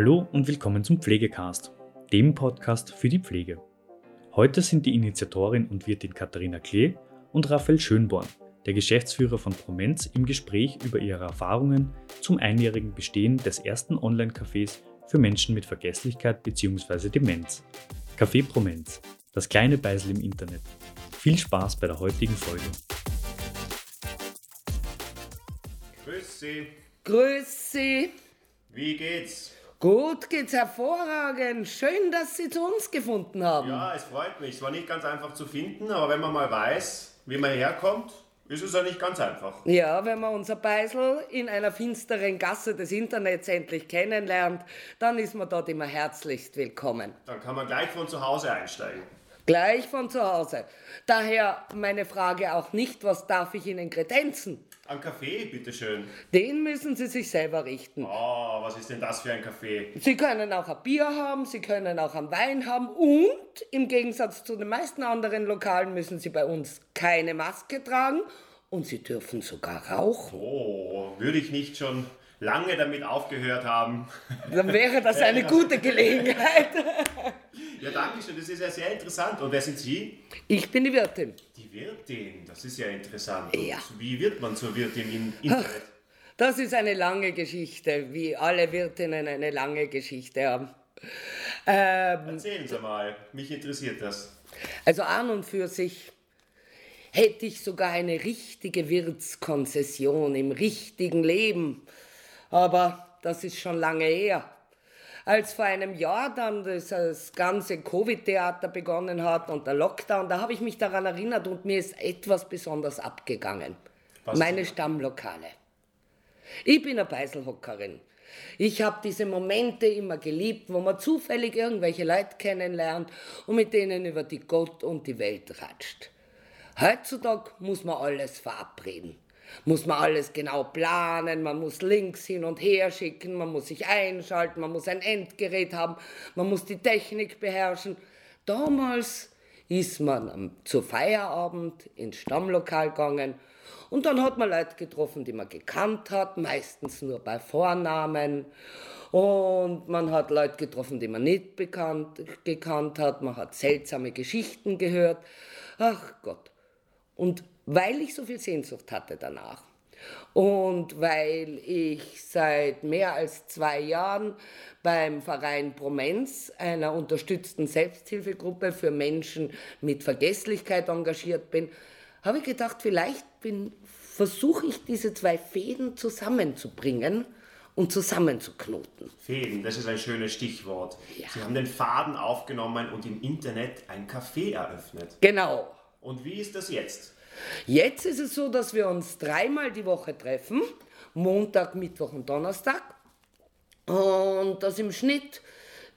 Hallo und willkommen zum Pflegecast, dem Podcast für die Pflege. Heute sind die Initiatorin und Wirtin Katharina Klee und Raphael Schönborn, der Geschäftsführer von Promenz, im Gespräch über ihre Erfahrungen zum einjährigen Bestehen des ersten Online-Cafés für Menschen mit Vergesslichkeit bzw. Demenz. Café Promenz, das kleine Beisel im Internet. Viel Spaß bei der heutigen Folge. Grüß Sie. Grüß Sie. Wie geht's? Gut geht's hervorragend. Schön, dass Sie zu uns gefunden haben. Ja, es freut mich. Es war nicht ganz einfach zu finden, aber wenn man mal weiß, wie man herkommt, ist es ja nicht ganz einfach. Ja, wenn man unser Beisel in einer finsteren Gasse des Internets endlich kennenlernt, dann ist man dort immer herzlichst willkommen. Dann kann man gleich von zu Hause einsteigen. Gleich von zu Hause. Daher meine Frage auch nicht, was darf ich Ihnen kredenzen? Ein Kaffee, bitteschön. Den müssen Sie sich selber richten. Oh, was ist denn das für ein Kaffee? Sie können auch ein Bier haben, Sie können auch einen Wein haben und im Gegensatz zu den meisten anderen Lokalen müssen Sie bei uns keine Maske tragen und Sie dürfen sogar rauchen. Oh, würde ich nicht schon lange damit aufgehört haben. Dann wäre das eine gute Gelegenheit. Ja, danke schön, das ist ja sehr interessant. Und wer sind Sie? Ich bin die Wirtin. Die Wirtin, das ist ja interessant. Und Ja. Wie wird man zur Wirtin im Internet? Das ist eine lange Geschichte, wie alle Wirtinnen eine lange Geschichte haben. Ähm, Erzählen Sie mal, mich interessiert das. also an und für sich hätte ich sogar eine richtige Wirtskonzession im richtigen Leben. Aber das ist schon lange her. Als vor einem Jahr dann das, das ganze Covid-Theater begonnen hat und der Lockdown, da habe ich mich daran erinnert und mir ist etwas besonders abgegangen. Was Meine? Stammlokale. Ich bin eine Beiselhockerin. Ich habe diese Momente immer geliebt, wo man zufällig irgendwelche Leute kennenlernt und mit denen über die Gott und die Welt ratscht. Heutzutage muss man alles verabreden. Muss man alles genau planen, man muss Links hin und her schicken, man muss sich einschalten, man muss ein Endgerät haben, man muss die Technik beherrschen. Damals ist man zu Feierabend ins Stammlokal gegangen und dann hat man Leute getroffen, die man gekannt hat, meistens nur bei Vornamen. Und man hat Leute getroffen, die man nicht bekannt, gekannt hat. Man hat seltsame Geschichten gehört. Ach Gott. Und weil ich so viel Sehnsucht hatte danach und weil ich seit mehr als zwei Jahren beim Verein Promenz, einer unterstützten Selbsthilfegruppe für Menschen mit Vergesslichkeit engagiert bin, habe ich gedacht, vielleicht versuche ich diese zwei Fäden zusammenzubringen und zusammenzuknoten. Fäden, das ist ein schönes Stichwort. Ja. Sie haben den Faden aufgenommen und im Internet ein Café eröffnet. Genau. Und wie ist das jetzt? Jetzt ist es so, dass wir uns dreimal die Woche treffen, Montag, Mittwoch und Donnerstag. Und dass im Schnitt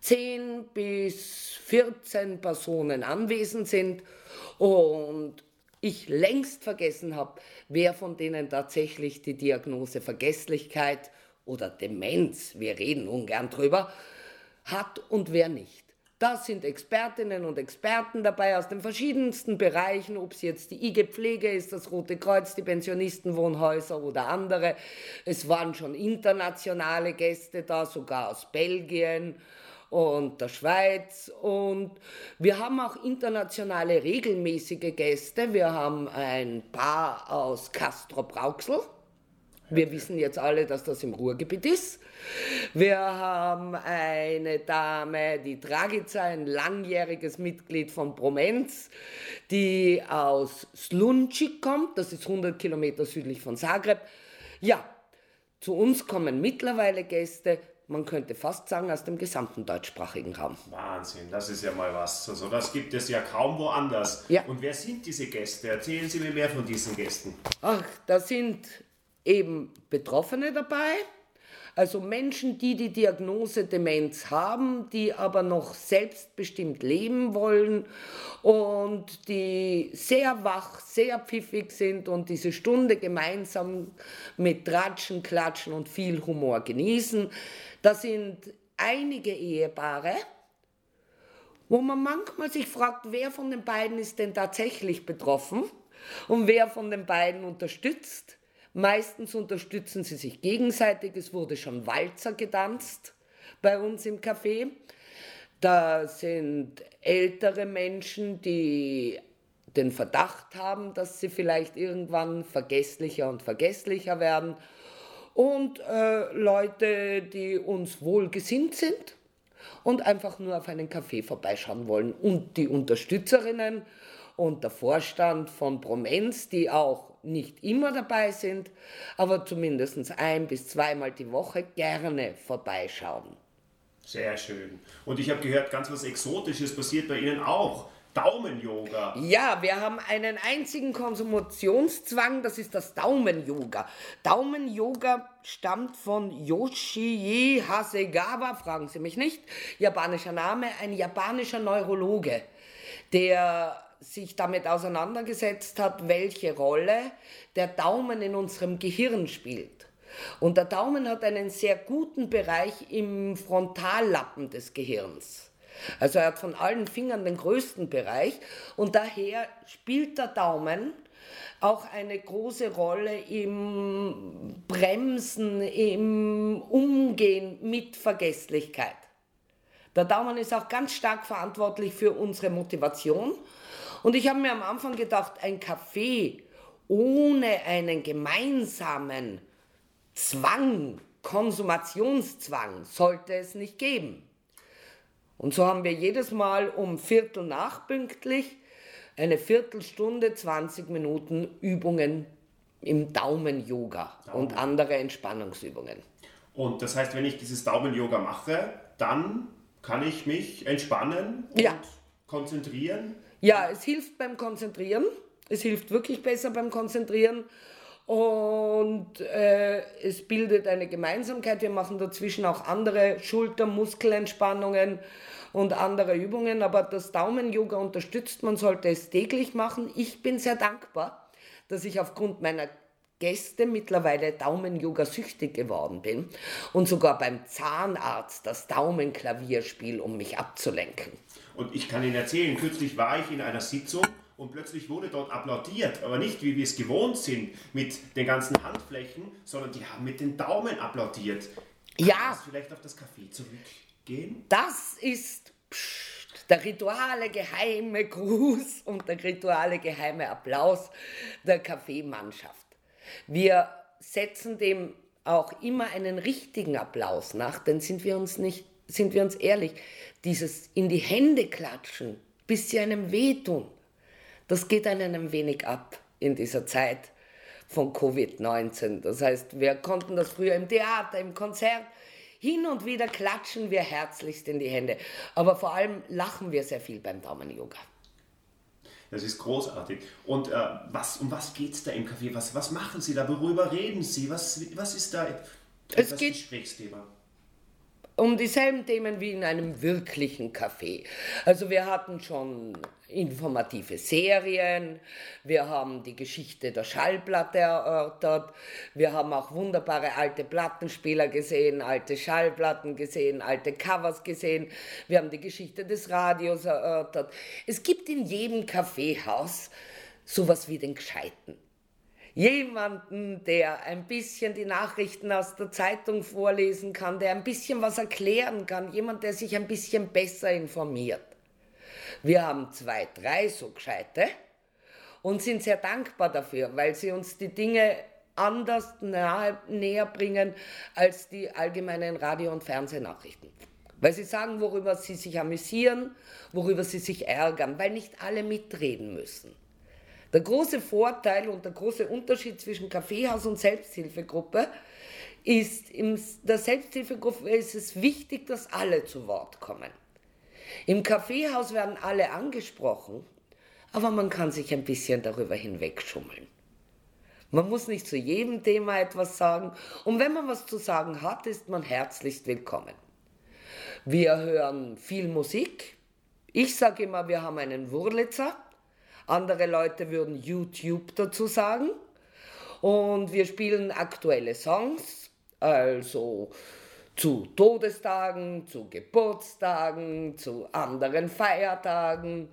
10 bis 14 Personen anwesend sind und ich längst vergessen habe, wer von denen tatsächlich die Diagnose Vergesslichkeit oder Demenz, wir reden ungern drüber, hat und wer nicht. Da sind Expertinnen und Experten dabei aus den verschiedensten Bereichen, ob es jetzt die IG Pflege ist, das Rote Kreuz, die Pensionistenwohnhäuser oder andere. Es waren schon internationale Gäste da, sogar aus Belgien und der Schweiz. Und wir haben auch internationale regelmäßige Gäste. Wir haben ein Paar aus Castro Brauxel. Wir wissen jetzt alle, dass das im Ruhrgebiet ist. Wir haben eine Dame, die Dragica, ein langjähriges Mitglied von Promenz, die aus Slunci kommt. Das ist 100 Kilometer südlich von Zagreb. Ja, zu uns kommen mittlerweile Gäste, man könnte fast sagen, aus dem gesamten deutschsprachigen Raum. Wahnsinn, das ist ja mal was. Also das gibt es ja kaum woanders. Ja. Und wer sind diese Gäste? Erzählen Sie mir mehr von diesen Gästen. Ach, da sind eben Betroffene dabei, also Menschen, die die Diagnose Demenz haben, die aber noch selbstbestimmt leben wollen und die sehr wach, sehr pfiffig sind und diese Stunde gemeinsam mit Tratschen, Klatschen und viel Humor genießen. Da sind einige Ehepaare, wo man manchmal sich fragt, wer von den beiden ist denn tatsächlich betroffen und wer von den beiden unterstützt. Meistens unterstützen sie sich gegenseitig. Es wurde schon Walzer getanzt bei uns im Café. Da sind ältere Menschen, die den Verdacht haben, dass sie vielleicht irgendwann vergesslicher und vergesslicher werden. Und äh, Leute, die uns wohlgesinnt sind und einfach nur auf einen Kaffee vorbeischauen wollen. Und die Unterstützerinnen und der Vorstand von Promenz, die auch nicht immer dabei sind, aber zumindest ein bis zweimal die Woche gerne vorbeischauen. Sehr schön. Und ich habe gehört, ganz was Exotisches passiert bei Ihnen auch. Daumen-Yoga. Ja, wir haben einen einzigen Konsumationszwang, das ist das Daumen-Yoga. Daumen-Yoga stammt von Yoshie Hasegawa, fragen Sie mich nicht, japanischer Name, ein japanischer Neurologe, der sich damit auseinandergesetzt hat, welche Rolle der Daumen in unserem Gehirn spielt. Und der Daumen hat einen sehr guten Bereich im Frontallappen des Gehirns. Also er hat von allen Fingern den größten Bereich und daher spielt der Daumen auch eine große Rolle im Bremsen, im Umgehen mit Vergesslichkeit. Der Daumen ist auch ganz stark verantwortlich für unsere Motivation. Und ich habe mir am Anfang gedacht, ein Kaffee ohne einen gemeinsamen Zwang, Konsumationszwang sollte es nicht geben. Und so haben wir jedes Mal um Viertel nach pünktlich eine Viertelstunde, 20 Minuten Übungen im Daumen-Yoga Daumen. und andere Entspannungsübungen. Und das heißt, wenn ich dieses Daumen-Yoga mache, dann kann ich mich entspannen und ja. konzentrieren? Ja, es hilft beim Konzentrieren. Es hilft wirklich besser beim Konzentrieren. Und äh, es bildet eine Gemeinsamkeit. Wir machen dazwischen auch andere Schulter-Muskelentspannungen und andere Übungen. Aber das Daumen-Yoga unterstützt, man sollte es täglich machen. Ich bin sehr dankbar, dass ich aufgrund meiner Gäste mittlerweile Daumen-Yoga süchtig geworden bin und sogar beim Zahnarzt das Daumenklavier spiele, um mich abzulenken. Und ich kann Ihnen erzählen, kürzlich war ich in einer Sitzung und plötzlich wurde dort applaudiert, aber nicht wie wir es gewohnt sind mit den ganzen Handflächen, sondern die haben mit den Daumen applaudiert. Kann ja. Das vielleicht auf das Café zurückgehen? Das ist pst, der rituale geheime Gruß und der rituale geheime Applaus der Kaffeemannschaft. Wir setzen dem auch immer einen richtigen Applaus nach, denn sind wir uns nicht, sind wir uns ehrlich, dieses in die Hände klatschen, bis sie einem wehtun, das geht einem ein wenig ab in dieser Zeit von Covid-19. Das heißt, wir konnten das früher im Theater, im Konzert, hin und wieder klatschen wir herzlichst in die Hände. Aber vor allem lachen wir sehr viel beim Daumen-Yoga. Das ist großartig. Und äh, was, um was geht es da im Café? Was, was machen Sie da? Worüber reden Sie? Was, was ist da das Gesprächsthema? Um dieselben Themen wie in einem wirklichen Café. Also wir hatten schon informative Serien, wir haben die Geschichte der Schallplatte erörtert, wir haben auch wunderbare alte Plattenspieler gesehen, alte Schallplatten gesehen, alte Covers gesehen, wir haben die Geschichte des Radios erörtert. Es gibt in jedem Kaffeehaus sowas wie den Gescheiten jemanden, der ein bisschen die Nachrichten aus der Zeitung vorlesen kann, der ein bisschen was erklären kann, jemand, der sich ein bisschen besser informiert. Wir haben zwei, drei so gescheite und sind sehr dankbar dafür, weil sie uns die Dinge anders nahe, näher bringen als die allgemeinen Radio- und Fernsehnachrichten. Weil sie sagen, worüber sie sich amüsieren, worüber sie sich ärgern, weil nicht alle mitreden müssen. Der große Vorteil und der große Unterschied zwischen Kaffeehaus und Selbsthilfegruppe ist, in der Selbsthilfegruppe ist es wichtig, dass alle zu Wort kommen. Im Kaffeehaus werden alle angesprochen, aber man kann sich ein bisschen darüber hinwegschummeln. Man muss nicht zu jedem Thema etwas sagen und wenn man was zu sagen hat, ist man herzlichst willkommen. Wir hören viel Musik. Ich sage immer, wir haben einen Wurlitzer andere Leute würden YouTube dazu sagen. Und wir spielen aktuelle Songs, also zu Todestagen, zu Geburtstagen, zu anderen Feiertagen.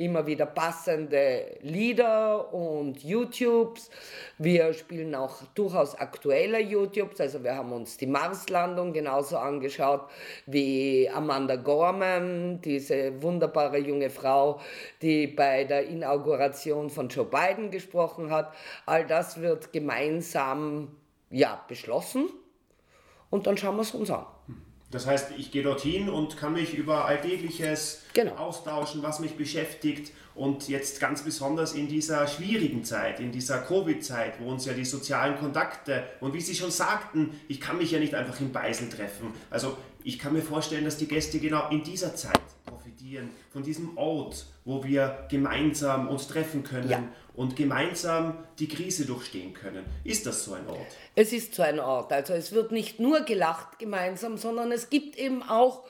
Immer wieder passende Lieder und YouTubes. Wir spielen auch durchaus aktuelle YouTubes, also wir haben uns die Marslandung genauso angeschaut wie Amanda Gorman, diese wunderbare junge Frau, die bei der Inauguration von Joe Biden gesprochen hat. All das wird gemeinsam ja, beschlossen und dann schauen wir es uns an. Das heißt, ich gehe dorthin und kann mich über Alltägliches genau. austauschen, was mich beschäftigt. Und jetzt ganz besonders in dieser schwierigen Zeit, in dieser Covid-Zeit, wo uns ja die sozialen Kontakte und wie Sie schon sagten, ich kann mich ja nicht einfach in Beisel treffen. Also ich kann mir vorstellen, dass die Gäste genau in dieser Zeit profitieren, von diesem Ort, wo wir gemeinsam uns treffen können ja. und gemeinsam die Krise durchstehen können. Ist das so ein Ort? Es ist so ein Ort. Also es wird nicht nur gelacht gemeinsam, sondern es gibt eben auch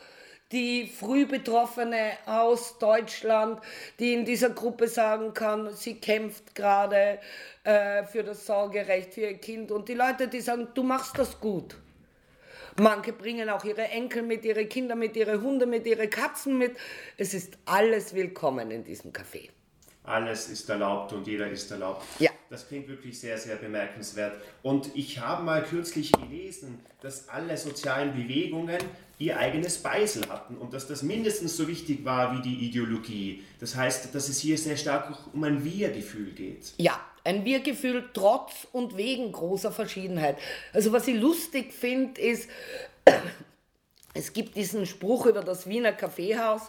die Frühbetroffene aus Deutschland, die in dieser Gruppe sagen kann, sie kämpft gerade äh, für das Sorgerecht für ihr Kind. Und die Leute, die sagen, du machst das gut. Manche bringen auch ihre Enkel mit, ihre Kinder mit, ihre Hunde mit, ihre Katzen mit. Es ist alles willkommen in diesem Café. Alles ist erlaubt und jeder ist erlaubt. Ja. Das klingt wirklich sehr, sehr bemerkenswert. Und ich habe mal kürzlich gelesen, dass alle sozialen Bewegungen ihr eigenes Beisel hatten und dass das mindestens so wichtig war wie die Ideologie. Das heißt, dass es hier sehr stark um ein Wir-Gefühl geht. Ja, ein Wir-Gefühl trotz und wegen großer Verschiedenheit. Also was ich lustig finde, ist, es gibt diesen Spruch über das Wiener Kaffeehaus,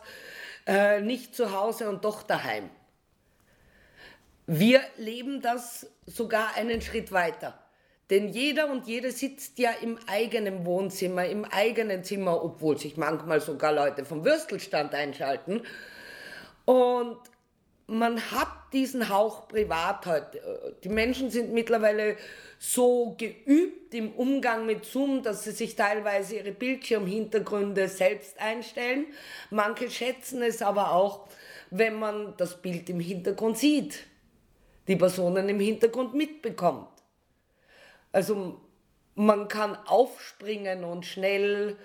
äh, nicht zu Hause und doch daheim. Wir leben das sogar einen Schritt weiter. Denn jeder und jede sitzt ja im eigenen Wohnzimmer, im eigenen Zimmer, obwohl sich manchmal sogar Leute vom Würstelstand einschalten. Und man hat diesen Hauch privat heute. Die Menschen sind mittlerweile so geübt im Umgang mit Zoom, dass sie sich teilweise ihre Bildschirmhintergründe selbst einstellen. Manche schätzen es aber auch, wenn man das Bild im Hintergrund sieht, die Personen im Hintergrund mitbekommt. Also man kann aufspringen und schnell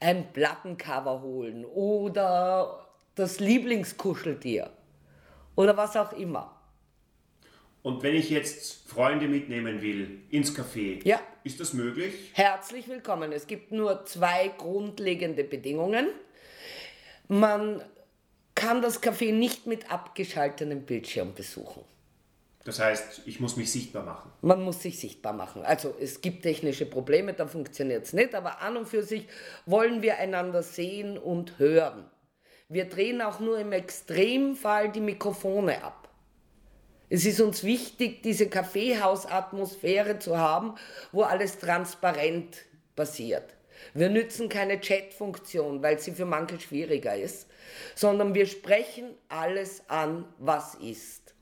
ein Plattencover holen oder das Lieblingskuscheltier oder was auch immer. Und wenn ich jetzt Freunde mitnehmen will ins Café, ja. ist das möglich? Herzlich willkommen. Es gibt nur zwei grundlegende Bedingungen. Man kann das Café nicht mit abgeschaltetem Bildschirm besuchen. Das heißt, ich muss mich sichtbar machen. Man muss sich sichtbar machen. Also es gibt technische Probleme, da funktioniert es nicht, aber an und für sich wollen wir einander sehen und hören. Wir drehen auch nur im Extremfall die Mikrofone ab. Es ist uns wichtig, diese Kaffeehausatmosphäre zu haben, wo alles transparent passiert. Wir nützen keine Chat-Funktion, weil sie für manche schwieriger ist, sondern wir sprechen alles an, was ist.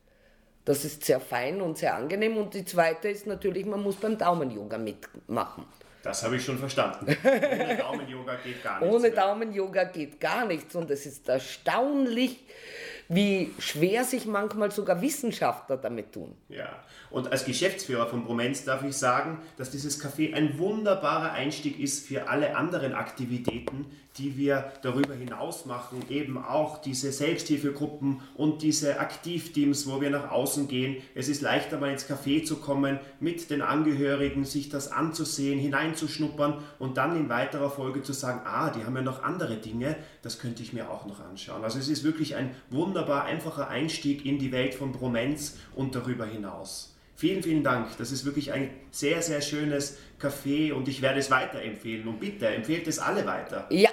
Das ist sehr fein und sehr angenehm. Und die zweite ist natürlich, man muss beim Daumen-Yoga mitmachen. Das habe ich schon verstanden. Ohne Daumen-Yoga geht gar nichts. Ohne Daumen-Yoga geht gar nichts. Und es ist erstaunlich, wie schwer sich manchmal sogar Wissenschaftler damit tun. Ja, und als Geschäftsführer von Promenz darf ich sagen, dass dieses Café ein wunderbarer Einstieg ist für alle anderen Aktivitäten, die wir darüber hinaus machen, eben auch diese Selbsthilfegruppen und diese Aktivteams, wo wir nach außen gehen. Es ist leichter mal ins Café zu kommen, mit den Angehörigen sich das anzusehen, hineinzuschnuppern und dann in weiterer Folge zu sagen, ah, die haben ja noch andere Dinge, das könnte ich mir auch noch anschauen. Also es ist wirklich ein wunderbar einfacher Einstieg in die Welt von Bromenz und darüber hinaus. Vielen, vielen Dank. Das ist wirklich ein sehr, sehr schönes Café und ich werde es weiterempfehlen. Und bitte, empfehlt es alle weiter. Ja,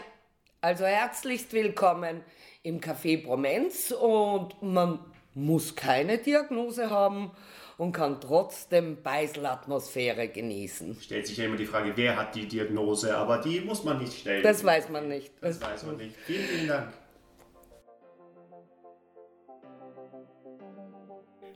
also herzlichst willkommen im Café Bromenz und man muss keine Diagnose haben und kann trotzdem Beiselatmosphäre genießen. Stellt sich ja immer die Frage, wer hat die Diagnose, aber die muss man nicht stellen. Das weiß man nicht. Das, das weiß man nicht. Vielen, vielen Dank.